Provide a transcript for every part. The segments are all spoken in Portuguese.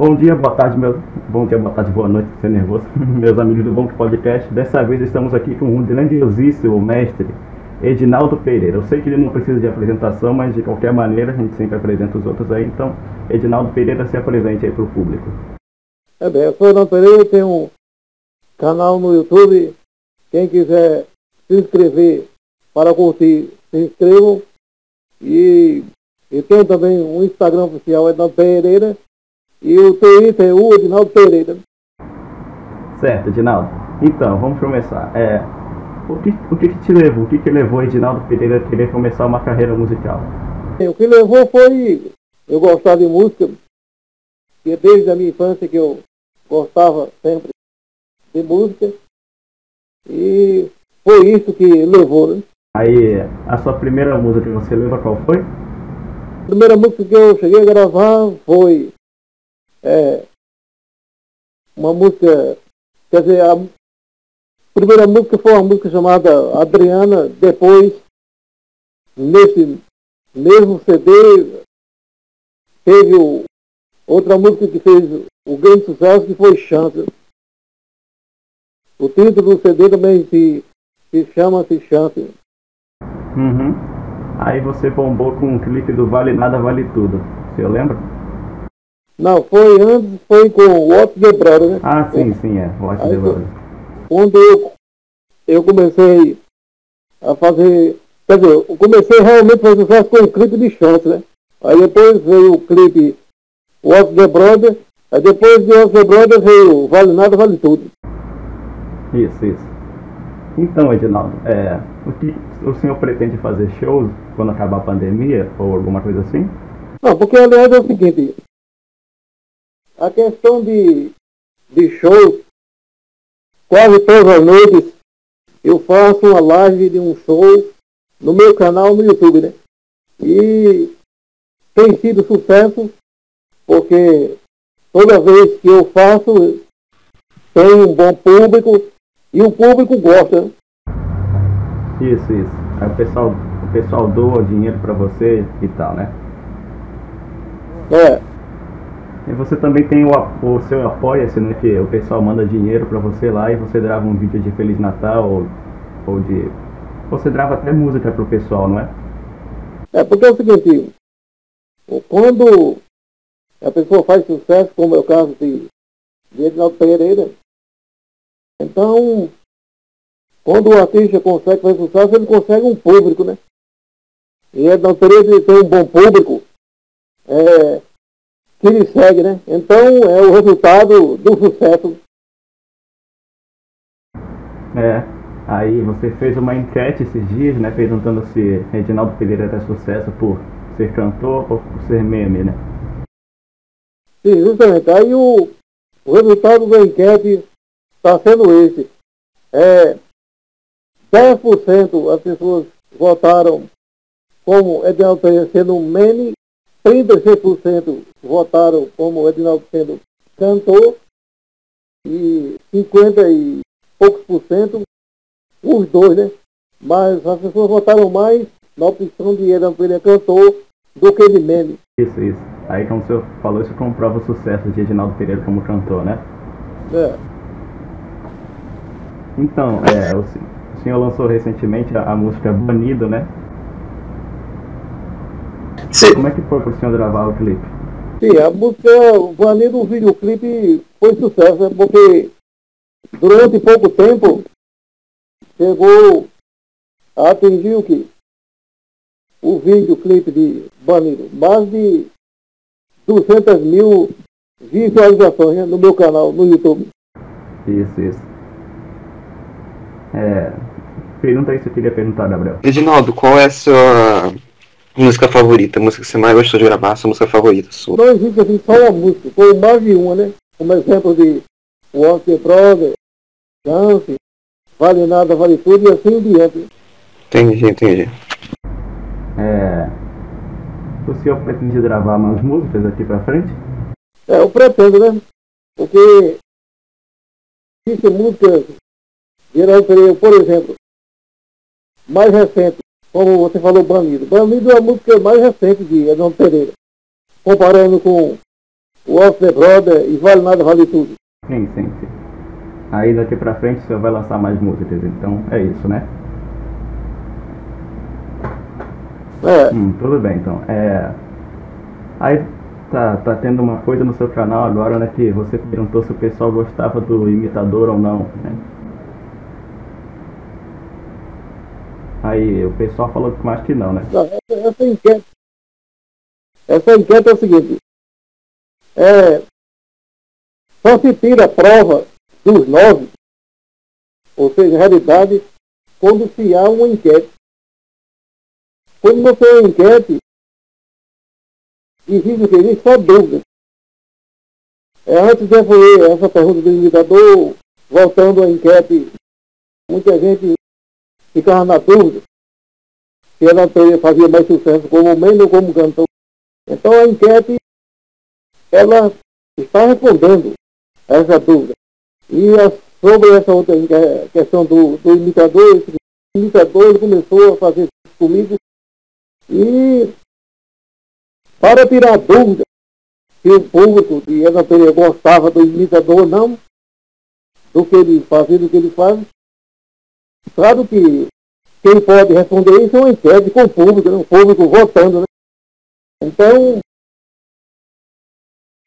Bom dia, boa tarde, meu... bom dia, boa tarde, boa noite, ser nervoso, meus amigos do Bom Podcast. Dessa vez estamos aqui com um grandiosíssimo mestre, Edinaldo Pereira. Eu sei que ele não precisa de apresentação, mas de qualquer maneira a gente sempre apresenta os outros aí. Então, Edinaldo Pereira, se apresente aí para o público. É bem, eu sou Edinaldo Pereira, tenho um canal no YouTube. Quem quiser se inscrever para curtir, se inscrevam. E eu tenho também um Instagram oficial, Edinaldo Pereira. E o Twitter é o Edinaldo Pereira. Certo, Edinaldo. Então, vamos começar. É, o que, o que, que te levou? O que, que levou Edinaldo Pereira a querer começar uma carreira musical? O que levou foi eu gostar de música, que desde a minha infância que eu gostava sempre de música. E foi isso que levou, né? Aí, a sua primeira música que você lembra qual foi? A primeira música que eu cheguei a gravar foi é, uma música, quer dizer, a primeira música foi uma música chamada Adriana, depois, nesse mesmo CD, teve o, outra música que fez o grande sucesso, que foi Chance. O título do CD também se, se chama-se Chance. Uhum. Aí você bombou com um clipe do Vale Nada Vale Tudo. Você lembra? Não, foi antes, foi com o What the Brother, né? Ah, sim, sim, é. What the Brother. Quando eu, eu comecei a fazer. Quer dizer, eu comecei realmente a fazer sucesso com o clipe de Chance, né? Aí depois veio o clipe What the Brother. Aí depois de What the Brother veio Vale Nada Vale Tudo. Isso, isso. Então, Edinaldo, é, o que o senhor pretende fazer shows quando acabar a pandemia ou alguma coisa assim? Não, porque aliás é o seguinte, a questão de, de shows, quase todas as noites eu faço uma live de um show no meu canal no YouTube, né? E tem sido sucesso, porque toda vez que eu faço, tem um bom público e o público gosta. Né? Isso, isso. Aí o pessoal, o pessoal doa dinheiro para você e tal, né? É. E você também tem o, o seu apoia-se, né? Que o pessoal manda dinheiro para você lá e você grava um vídeo de Feliz Natal ou, ou de. Você grava até música pro pessoal, não é? É, porque é o seguinte, quando a pessoa faz sucesso, como é o caso de, de Edinaldo Pereira, então quando o artista consegue fazer sucesso, ele consegue um público, né? E Edinaldo Pereira tem um bom público, é, que ele segue, né? Então é o resultado do sucesso. É, aí você fez uma enquete esses dias, né? Perguntando se Reginaldo Pereira era sucesso por ser cantor ou por ser meme, né? Sim, justamente. Aí o, o resultado da enquete está sendo esse. É, 10% as pessoas votaram como Edinaldo Pereira sendo um meme 36% votaram como Edinaldo sendo cantor e 50 e poucos por cento os dois, né? Mas as pessoas votaram mais na opção de Edinaldo Pereira cantor do que de meme. Isso, isso. Aí como o senhor falou, isso comprova o sucesso de Edinaldo Pereira como cantor, né? É. Então, é, o, senhor lançou recentemente a, a música Banido, né? Sim. Como é que foi para o senhor gravar o clipe? Sim, a música, além do videoclipe, foi sucesso, né? porque durante pouco tempo chegou a atingir o que? O videoclipe de Banido. Mais de 200 mil visualizações né? no meu canal, no YouTube. Isso, isso. É, pergunta aí se eu queria perguntar, Gabriel. Reginaldo, qual é a sua música favorita, a música que você mais gostou de gravar, sua música favorita sua? Não existe assim só uma música, foi mais de uma, né? Como exemplo de Walter Brother, Chance, Vale Nada, Vale Tudo e assim em diante. Entendi, entendi. É... O senhor pretende gravar mais músicas aqui pra frente? É, eu pretendo, né? Porque existem músicas, Pereira, por exemplo, mais recente, como você falou, Banido. Banido é a música mais recente de Edson Pereira. Comparando com o Officer Brother e Vale Nada Vale Tudo. Sim, sim, sim. Aí daqui pra frente você vai lançar mais músicas, então é isso, né? É, Hum, tudo bem, então. É... Aí tá, tá tendo uma coisa no seu canal agora, né? Que você perguntou se o pessoal gostava do imitador ou não, né? Aí o pessoal falou que mais que não, né? não, essa, enquete. Essa enquete é o seguinte. É, só se tira a prova dos nove, ou seja, a realidade, quando se há uma enquete. Quando não tem uma enquete, existe o que? Existe só dúvida. É, antes de fazer essa pergunta do imitador, voltando à enquete, muita gente ficava na dúvida se ela fazia mais sucesso como homem ou como cantor. Então a enquete, ela está respondendo a essa dúvida. E a- sobre essa outra que- questão do, do imitador, esse imitador começou a fazer isso comigo e para tirar a dúvida se o público de Eva Pereira gostava do imitador ou não, do que ele fazia, do que ele faz, claro que quem pode responder isso é uma enquete com o público, né? o público votando. Né? Então,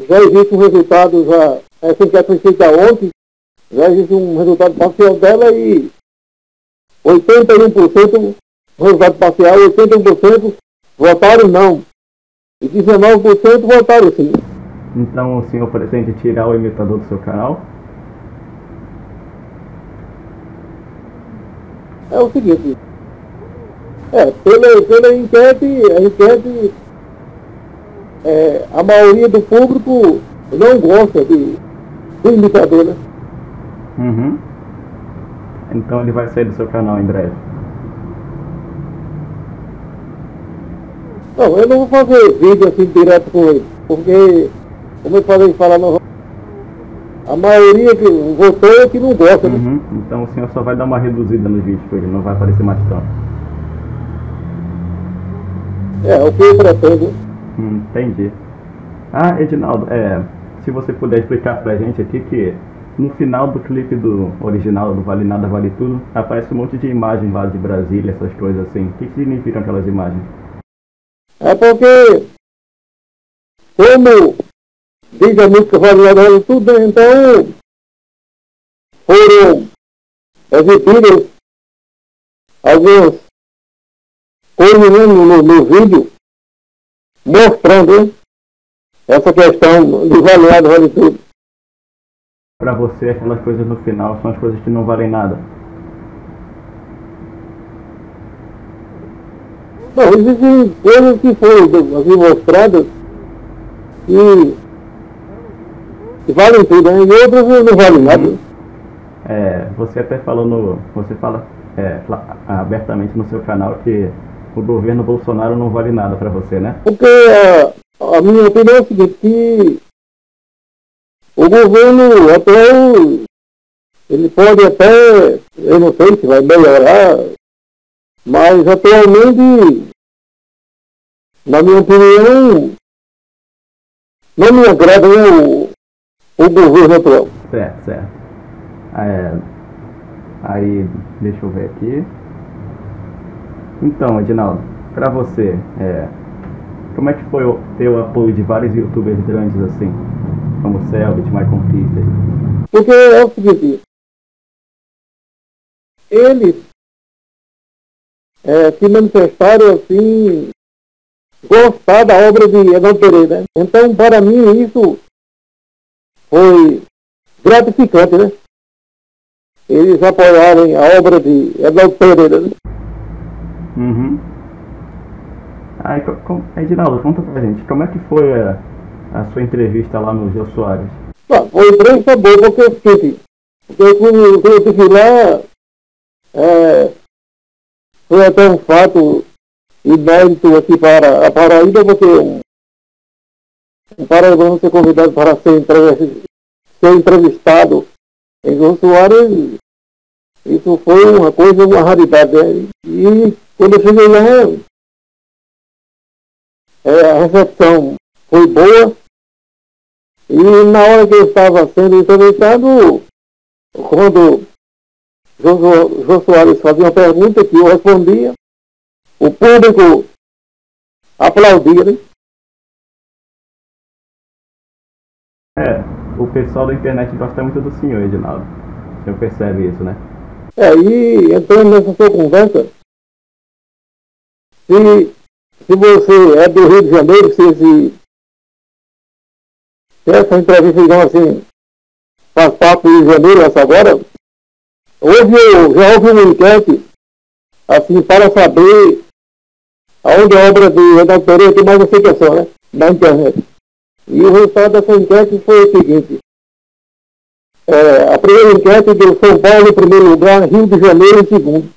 já existe um resultado, já, essa enquete foi feita ontem, já existe um resultado parcial dela e 81% resultado parcial, 81% votaram não. E 19% votaram sim. Então o senhor pretende tirar o imitador do seu canal? É o seguinte, é, pela, pela enquete, a enquete, é, a maioria do público não gosta de, do imitador, né? Uhum. Então ele vai sair do seu canal em breve. Não, eu não vou fazer vídeo assim direto com ele, porque, como eu falei, falar no... a maioria que votou é que não gosta, né? Uhum. Então o senhor só vai dar uma reduzida nos vídeos com ele, não vai aparecer mais tanto. É, o que eu pretendo. Hum, entendi. Ah, Edinaldo, é, se você puder explicar pra gente aqui que no final do clipe do original do Vale Nada Vale Tudo, aparece um monte de imagem lá de Brasília, essas coisas assim. O que significam aquelas imagens? É porque, como a música Vale tudo, então foram exibidas algumas coisas né, no, no, vídeo mostrando né, essa questão do Vale Vale tudo. Pra você, aquelas coisas no final são as coisas que não valem nada. Não, existem coisas que foram assim, mostradas e, que valem tudo, né? e outras não valem nada. É, você até falou no. Você fala é, abertamente no seu canal que o governo Bolsonaro não vale nada pra você, né? Porque a, a minha opinião é a seguinte, que o governo atual, ele pode até, eu não sei se vai melhorar, mas atualmente, na minha opinião, não me agrada o, o governo atual. Certo, certo. É, aí, deixa eu ver aqui. Então, Edinaldo, pra você, é, como é que foi o- ter o apoio de vários youtubers grandes assim? Como o Selbit, Michael Peter? Porque é o seguinte, eles é, se manifestaram assim, gostar da obra de Edão Pereira. né? Então, para mim, isso foi gratificante, né? Eles apoiarem a obra de Edão Pereira. Né? Uhum. Aí, co- com, Edinaldo, conta pra gente, como é que foi a, a sua entrevista lá no Jô Soares? Bom, foi entrevista boa, porque o seguinte, porque quando quando eu estive lá, é, foi até um fato inédito aqui para a Paraíba, porque um, um paraibano ser convidado para ser, entrev- ser entrevistado em João Soares, isso foi uma coisa, uma raridade. né? E quando eu cheguei lá, é, a recepção foi boa, E na hora que eu estava sendo entrevistado, quando João Soares fazia uma pergunta que eu respondia, o público aplaudia, né? É, o pessoal da internet gosta muito do senhor, Edinaldo. O senhor percebe isso, né? É, e entrando nessa sua conversa, se, se você é do Rio de Janeiro, se, se, essa entrevista, digamos assim, faz parte do Rio de Janeiro, essa agora, houve, já houve uma enquete, assim, para saber aonde a obra de Renato Pereira tem mais aceitação, né? Na internet. E o resultado dessa enquete foi o seguinte. É, a primeira enquete deu São Paulo em primeiro lugar, Rio de Janeiro em segundo.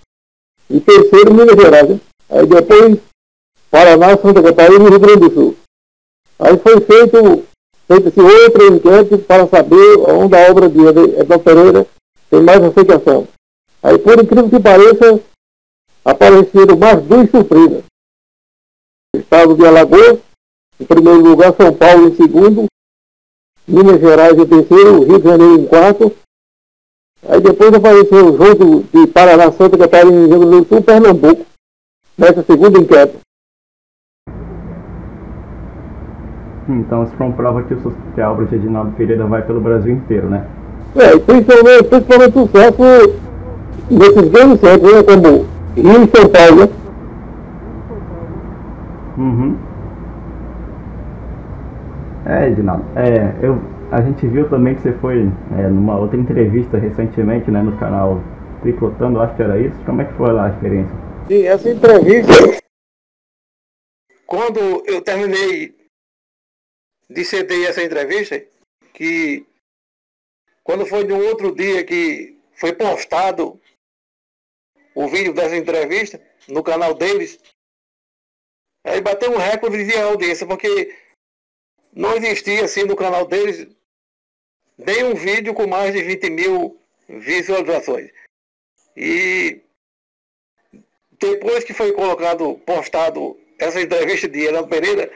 E terceiro, Minas Gerais. Né? Aí depois, Paraná, Santa Catarina e Rio Grande do Sul. Aí foi feito, feita-se outra enquete para saber onde a obra de Edson Pereira tem mais aceitação. Aí, por incrível que pareça, apareceram mais duas surpresas. Estado de Alagoas, em primeiro lugar, São Paulo em segundo, Minas Gerais em terceiro, Rio de Janeiro em quarto. Aí depois apareceu junto de Paraná, Santa Catarina e Rio Grande do Sul, Pernambuco, nessa segunda enquete. Então isso comprova que, o, que a obra de Edinaldo Pereira vai pelo Brasil inteiro, né? É, principalmente, principalmente sucesso nesses grandes centros, né, como Rio e São Paulo, né? Uhum. É, Edinaldo, é, eu, a gente viu também que você foi é, numa outra entrevista recentemente, né, no canal Tricotando, acho que era isso. Como é que foi lá a experiência? Sim, essa entrevista, quando eu terminei de ceder essa entrevista, que quando foi no outro dia que foi postado o vídeo dessa entrevista no canal deles, aí bateu um recorde de audiência, porque não existia assim no canal deles nem um vídeo com mais de 20 mil visualizações. E depois que foi colocado, postado essa entrevista de Elan Pereira,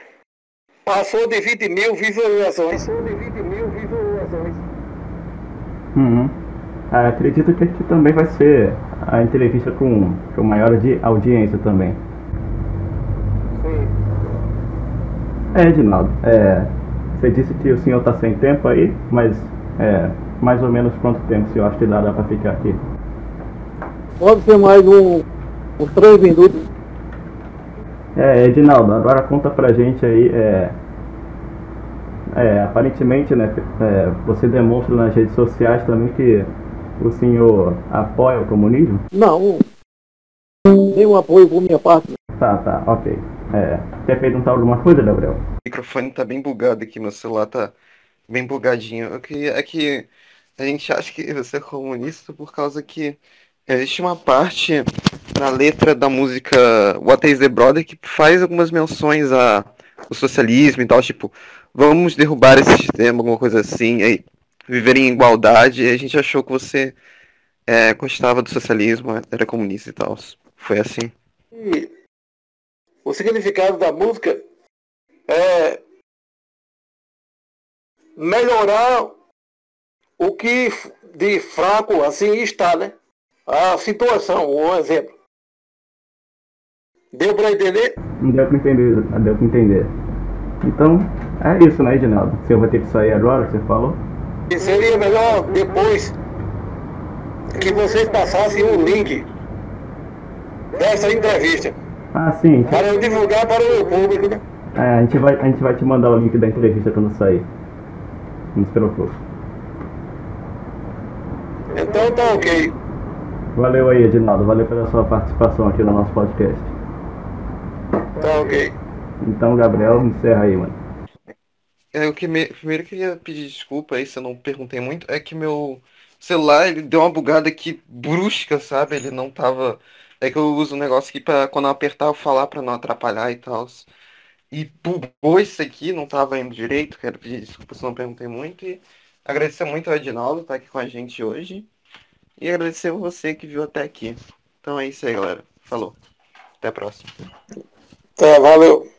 passou de 20 mil visualizações. Passou de 20 mil visualizações. Uhum. Ah, acredito que aqui também vai ser a entrevista com, com maior audiência também. É, Edinaldo, é, você disse que o senhor está sem tempo aí, mas é, mais ou menos quanto tempo o senhor acha que dá, dá para ficar aqui? Pode ser mais um, uns três minutos. É, Edinaldo, agora conta pra gente aí, é, é, aparentemente, né, é, você demonstra nas redes sociais também que o senhor apoia o comunismo? Não, nenhum apoio por minha parte. Tá, tá, ok. É, quer perguntar alguma coisa, Gabriel? O microfone tá bem bugado aqui, meu celular tá bem bugadinho. Eu queria, é que a gente acha que você é comunista por causa que existe uma parte na letra da música What is the Brother que faz algumas menções a o socialismo e tal, tipo, vamos derrubar esse sistema, alguma coisa assim, aí viver em igualdade, e a gente achou que você é, gostava do socialismo, era comunista e tal. Foi assim. E o significado da música é melhorar o que de fraco assim está, né? A situação, um exemplo. Deu para entender? Deu para entender, deu para entender. Então, é isso, né, Edinaldo? Você vai ter que sair agora, você falou? E seria melhor depois que vocês passassem um link dessa entrevista. Ah, sim. Para divulgar para o público, né? É, a gente vai, a gente vai te mandar o link da entrevista quando sair. Não se preocupe. Então tá ok. Valeu aí, Edinaldo. Valeu pela sua participação aqui no nosso podcast. Tá ok. Então, Gabriel, encerra aí, mano. É, o que me... primeiro eu queria pedir desculpa aí se eu não perguntei muito, é que meu celular ele deu uma bugada aqui brusca, sabe? Ele não tava é que eu uso um negócio aqui pra quando eu apertar eu falar pra não atrapalhar e tal. E bugou isso aqui, não tava indo direito. Quero pedir desculpa se não perguntei muito. E agradecer muito ao Edinaldo estar tá aqui com a gente hoje. E agradecer você que viu até aqui. Então é isso aí, galera. Falou. Até a próxima. Tá, valeu.